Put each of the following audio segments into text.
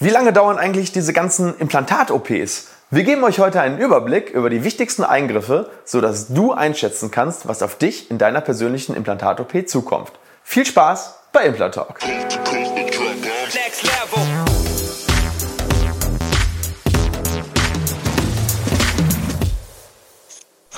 Wie lange dauern eigentlich diese ganzen Implantat-OPs? Wir geben euch heute einen Überblick über die wichtigsten Eingriffe, sodass du einschätzen kannst, was auf dich in deiner persönlichen Implantat-OP zukommt. Viel Spaß bei Implantalk.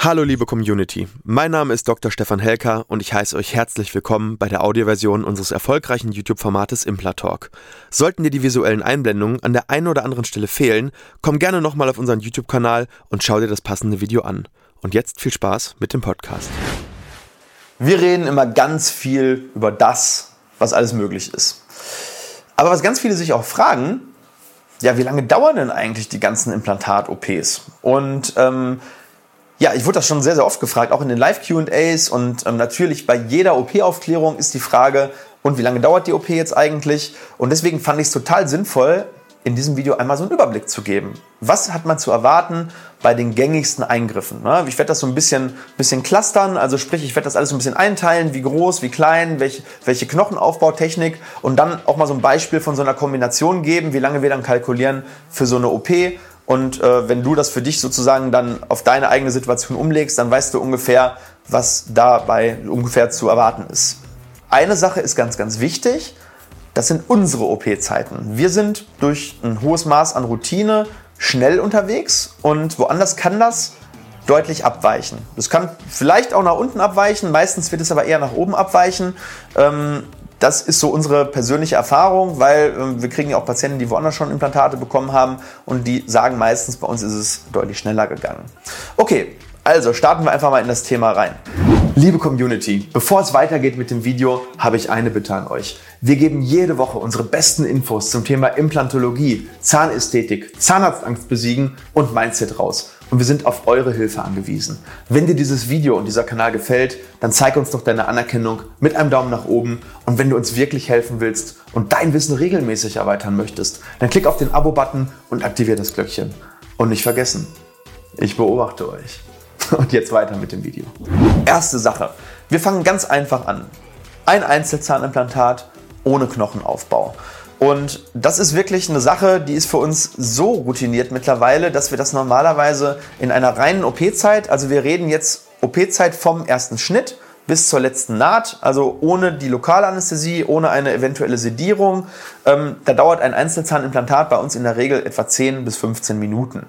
Hallo liebe Community, mein Name ist Dr. Stefan Helker und ich heiße euch herzlich willkommen bei der Audioversion unseres erfolgreichen YouTube-Formates Implatalk. Sollten dir die visuellen Einblendungen an der einen oder anderen Stelle fehlen, komm gerne nochmal auf unseren YouTube-Kanal und schau dir das passende Video an. Und jetzt viel Spaß mit dem Podcast. Wir reden immer ganz viel über das, was alles möglich ist. Aber was ganz viele sich auch fragen, ja, wie lange dauern denn eigentlich die ganzen Implantat-OPs? Und ähm, ja, ich wurde das schon sehr, sehr oft gefragt, auch in den Live-QAs und ähm, natürlich bei jeder OP-Aufklärung ist die Frage, und wie lange dauert die OP jetzt eigentlich? Und deswegen fand ich es total sinnvoll, in diesem Video einmal so einen Überblick zu geben. Was hat man zu erwarten bei den gängigsten Eingriffen? Ne? Ich werde das so ein bisschen, bisschen clustern, also sprich, ich werde das alles so ein bisschen einteilen, wie groß, wie klein, welche, welche Knochenaufbautechnik und dann auch mal so ein Beispiel von so einer Kombination geben, wie lange wir dann kalkulieren für so eine OP und äh, wenn du das für dich sozusagen dann auf deine eigene Situation umlegst, dann weißt du ungefähr, was dabei ungefähr zu erwarten ist. Eine Sache ist ganz, ganz wichtig. Das sind unsere OP-Zeiten. Wir sind durch ein hohes Maß an Routine schnell unterwegs und woanders kann das deutlich abweichen. Das kann vielleicht auch nach unten abweichen, meistens wird es aber eher nach oben abweichen. Ähm, das ist so unsere persönliche Erfahrung, weil äh, wir kriegen ja auch Patienten, die woanders schon Implantate bekommen haben und die sagen meistens, bei uns ist es deutlich schneller gegangen. Okay, also starten wir einfach mal in das Thema rein. Liebe Community, bevor es weitergeht mit dem Video, habe ich eine Bitte an euch. Wir geben jede Woche unsere besten Infos zum Thema Implantologie, Zahnästhetik, Zahnarztangst besiegen und Mindset raus und wir sind auf eure Hilfe angewiesen. Wenn dir dieses Video und dieser Kanal gefällt, dann zeig uns doch deine Anerkennung mit einem Daumen nach oben und wenn du uns wirklich helfen willst und dein Wissen regelmäßig erweitern möchtest, dann klick auf den Abo-Button und aktiviere das Glöckchen. Und nicht vergessen, ich beobachte euch. Und jetzt weiter mit dem Video. Erste Sache. Wir fangen ganz einfach an. Ein Einzelzahnimplantat ohne Knochenaufbau. Und das ist wirklich eine Sache, die ist für uns so routiniert mittlerweile, dass wir das normalerweise in einer reinen OP-Zeit, also wir reden jetzt OP-Zeit vom ersten Schnitt bis zur letzten Naht, also ohne die Lokalanästhesie, ohne eine eventuelle Sedierung. Ähm, da dauert ein Einzelzahnimplantat bei uns in der Regel etwa 10 bis 15 Minuten.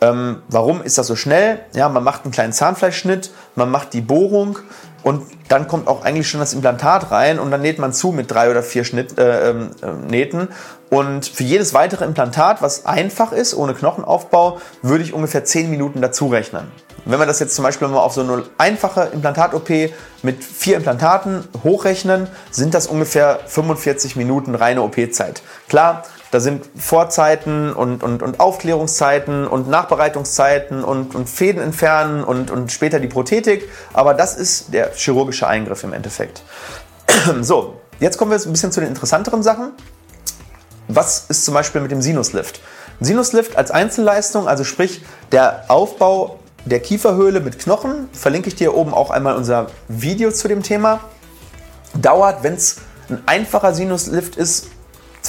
Ähm, warum ist das so schnell? Ja, man macht einen kleinen Zahnfleischschnitt, man macht die Bohrung, und dann kommt auch eigentlich schon das Implantat rein und dann näht man zu mit drei oder vier Schnitt, äh, äh, Nähten. Und für jedes weitere Implantat, was einfach ist, ohne Knochenaufbau, würde ich ungefähr zehn Minuten dazu rechnen. Wenn wir das jetzt zum Beispiel mal auf so eine einfache Implantat-OP mit vier Implantaten hochrechnen, sind das ungefähr 45 Minuten reine OP-Zeit. Klar, da sind Vorzeiten und, und, und Aufklärungszeiten und Nachbereitungszeiten und, und Fäden entfernen und, und später die Prothetik. Aber das ist der chirurgische Eingriff im Endeffekt. So, jetzt kommen wir ein bisschen zu den interessanteren Sachen. Was ist zum Beispiel mit dem Sinuslift? Sinuslift als Einzelleistung, also sprich der Aufbau der Kieferhöhle mit Knochen, verlinke ich dir oben auch einmal unser Video zu dem Thema, dauert, wenn es ein einfacher Sinuslift ist,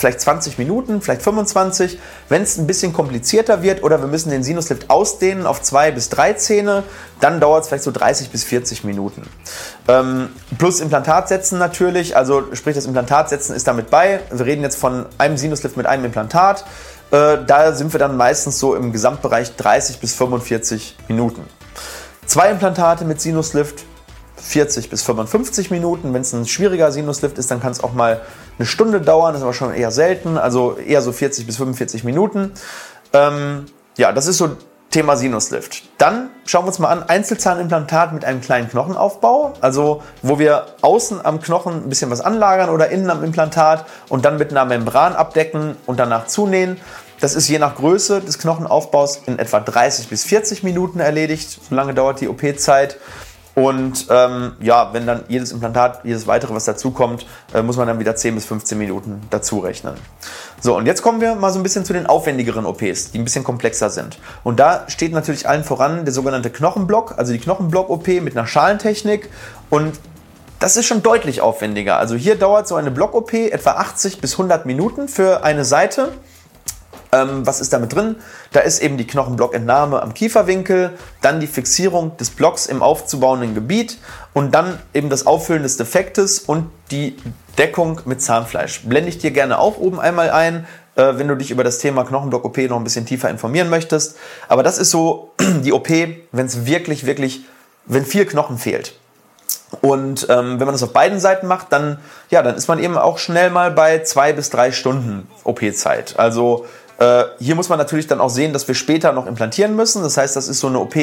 vielleicht 20 Minuten, vielleicht 25. Wenn es ein bisschen komplizierter wird oder wir müssen den Sinuslift ausdehnen auf zwei bis drei Zähne, dann dauert es vielleicht so 30 bis 40 Minuten. Ähm, plus Implantat setzen natürlich, also sprich das Implantat setzen ist damit bei. Wir reden jetzt von einem Sinuslift mit einem Implantat. Äh, da sind wir dann meistens so im Gesamtbereich 30 bis 45 Minuten. Zwei Implantate mit Sinuslift 40 bis 55 Minuten. Wenn es ein schwieriger Sinuslift ist, dann kann es auch mal eine Stunde dauern, das ist aber schon eher selten, also eher so 40 bis 45 Minuten. Ähm, ja, das ist so Thema Sinuslift. Dann schauen wir uns mal an, Einzelzahnimplantat mit einem kleinen Knochenaufbau, also wo wir außen am Knochen ein bisschen was anlagern oder innen am Implantat und dann mit einer Membran abdecken und danach zunähen. Das ist je nach Größe des Knochenaufbaus in etwa 30 bis 40 Minuten erledigt. So lange dauert die OP-Zeit. Und ähm, ja, wenn dann jedes Implantat, jedes weitere, was dazukommt, äh, muss man dann wieder 10 bis 15 Minuten dazu rechnen. So, und jetzt kommen wir mal so ein bisschen zu den aufwendigeren OPs, die ein bisschen komplexer sind. Und da steht natürlich allen voran der sogenannte Knochenblock, also die Knochenblock-OP mit einer Schalentechnik. Und das ist schon deutlich aufwendiger. Also hier dauert so eine Block-OP etwa 80 bis 100 Minuten für eine Seite. Ähm, was ist damit drin? Da ist eben die Knochenblockentnahme am Kieferwinkel, dann die Fixierung des Blocks im aufzubauenden Gebiet und dann eben das Auffüllen des Defektes und die Deckung mit Zahnfleisch. Blende ich dir gerne auch oben einmal ein, äh, wenn du dich über das Thema Knochenblock-OP noch ein bisschen tiefer informieren möchtest. Aber das ist so die OP, wenn es wirklich, wirklich, wenn viel Knochen fehlt. Und ähm, wenn man das auf beiden Seiten macht, dann, ja, dann ist man eben auch schnell mal bei zwei bis drei Stunden OP-Zeit. Also äh, hier muss man natürlich dann auch sehen, dass wir später noch implantieren müssen. Das heißt, das ist so eine OP,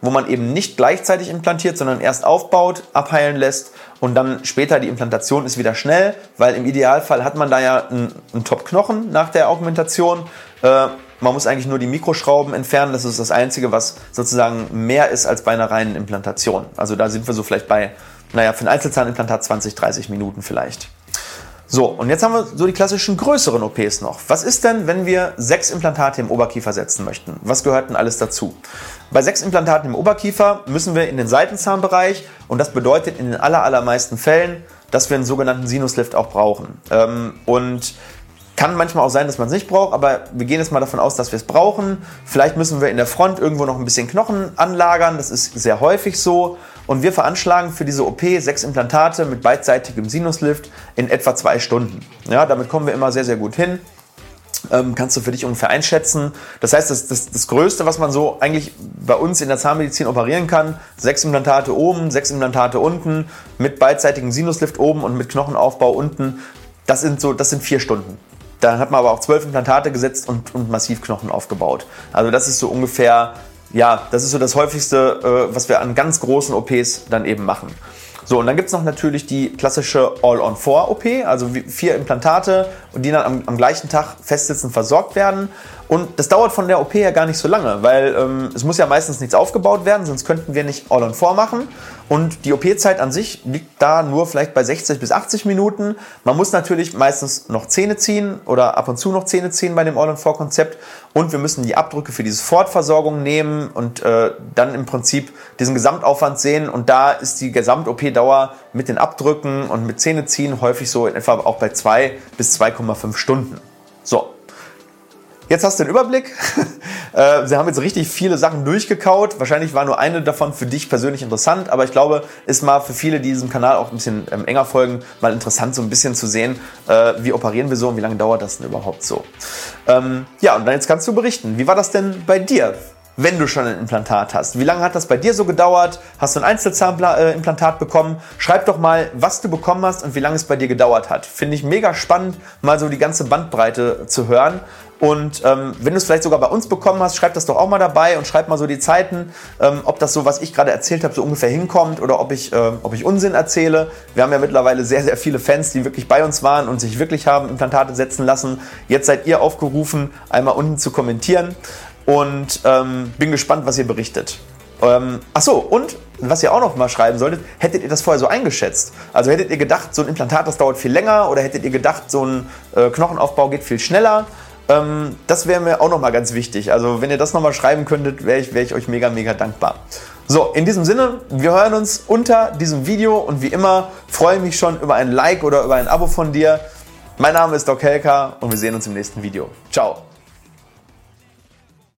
wo man eben nicht gleichzeitig implantiert, sondern erst aufbaut, abheilen lässt und dann später die Implantation ist wieder schnell, weil im Idealfall hat man da ja einen, einen Top-Knochen nach der Augmentation. Äh, man muss eigentlich nur die Mikroschrauben entfernen. Das ist das Einzige, was sozusagen mehr ist als bei einer reinen Implantation. Also da sind wir so vielleicht bei, naja, für ein Einzelzahnimplantat 20, 30 Minuten vielleicht. So, und jetzt haben wir so die klassischen größeren OPs noch. Was ist denn, wenn wir sechs Implantate im Oberkiefer setzen möchten? Was gehört denn alles dazu? Bei sechs Implantaten im Oberkiefer müssen wir in den Seitenzahnbereich und das bedeutet in den allermeisten Fällen, dass wir einen sogenannten Sinuslift auch brauchen. Ähm, und kann manchmal auch sein, dass man es nicht braucht, aber wir gehen jetzt mal davon aus, dass wir es brauchen. Vielleicht müssen wir in der Front irgendwo noch ein bisschen Knochen anlagern. Das ist sehr häufig so. Und wir veranschlagen für diese OP sechs Implantate mit beidseitigem Sinuslift in etwa zwei Stunden. Ja, damit kommen wir immer sehr, sehr gut hin. Ähm, kannst du für dich ungefähr einschätzen. Das heißt, das, das, das Größte, was man so eigentlich bei uns in der Zahnmedizin operieren kann, sechs Implantate oben, sechs Implantate unten, mit beidseitigem Sinuslift oben und mit Knochenaufbau unten, das sind so, das sind vier Stunden. Dann hat man aber auch zwölf Implantate gesetzt und, und massiv Knochen aufgebaut. Also das ist so ungefähr ja, das ist so das häufigste, äh, was wir an ganz großen OPs dann eben machen. So, und dann gibt es noch natürlich die klassische All-on-4-OP, also vier Implantate, die dann am, am gleichen Tag festsitzend versorgt werden. Und das dauert von der OP her gar nicht so lange, weil ähm, es muss ja meistens nichts aufgebaut werden, sonst könnten wir nicht All-on-4 machen. Und die OP-Zeit an sich liegt da nur vielleicht bei 60 bis 80 Minuten. Man muss natürlich meistens noch Zähne ziehen oder ab und zu noch Zähne ziehen bei dem All-on-4-Konzept. Und wir müssen die Abdrücke für diese Fortversorgung nehmen und äh, dann im Prinzip diesen Gesamtaufwand sehen. Und da ist die Gesamt-OP-Dauer mit den Abdrücken und mit Zähneziehen häufig so in etwa auch bei 2 bis 2,5 Stunden. So, Jetzt hast du den Überblick. Äh, sie haben jetzt richtig viele Sachen durchgekaut. Wahrscheinlich war nur eine davon für dich persönlich interessant, aber ich glaube, ist mal für viele, die diesem Kanal auch ein bisschen ähm, enger folgen, mal interessant, so ein bisschen zu sehen, äh, wie operieren wir so und wie lange dauert das denn überhaupt so. Ähm, ja, und dann jetzt kannst du berichten. Wie war das denn bei dir? Wenn du schon ein Implantat hast. Wie lange hat das bei dir so gedauert? Hast du ein Einzelzahnimplantat bekommen? Schreib doch mal, was du bekommen hast und wie lange es bei dir gedauert hat. Finde ich mega spannend, mal so die ganze Bandbreite zu hören. Und ähm, wenn du es vielleicht sogar bei uns bekommen hast, schreib das doch auch mal dabei und schreib mal so die Zeiten, ähm, ob das so, was ich gerade erzählt habe, so ungefähr hinkommt oder ob ich, äh, ob ich Unsinn erzähle. Wir haben ja mittlerweile sehr, sehr viele Fans, die wirklich bei uns waren und sich wirklich haben Implantate setzen lassen. Jetzt seid ihr aufgerufen, einmal unten zu kommentieren und ähm, bin gespannt, was ihr berichtet. Ähm, ach so, und was ihr auch noch mal schreiben solltet, hättet ihr das vorher so eingeschätzt? Also hättet ihr gedacht, so ein Implantat, das dauert viel länger oder hättet ihr gedacht, so ein äh, Knochenaufbau geht viel schneller? Ähm, das wäre mir auch nochmal ganz wichtig. Also wenn ihr das nochmal schreiben könntet, wäre ich, wär ich euch mega, mega dankbar. So, in diesem Sinne, wir hören uns unter diesem Video und wie immer freue ich mich schon über ein Like oder über ein Abo von dir. Mein Name ist Doc Helka und wir sehen uns im nächsten Video. Ciao.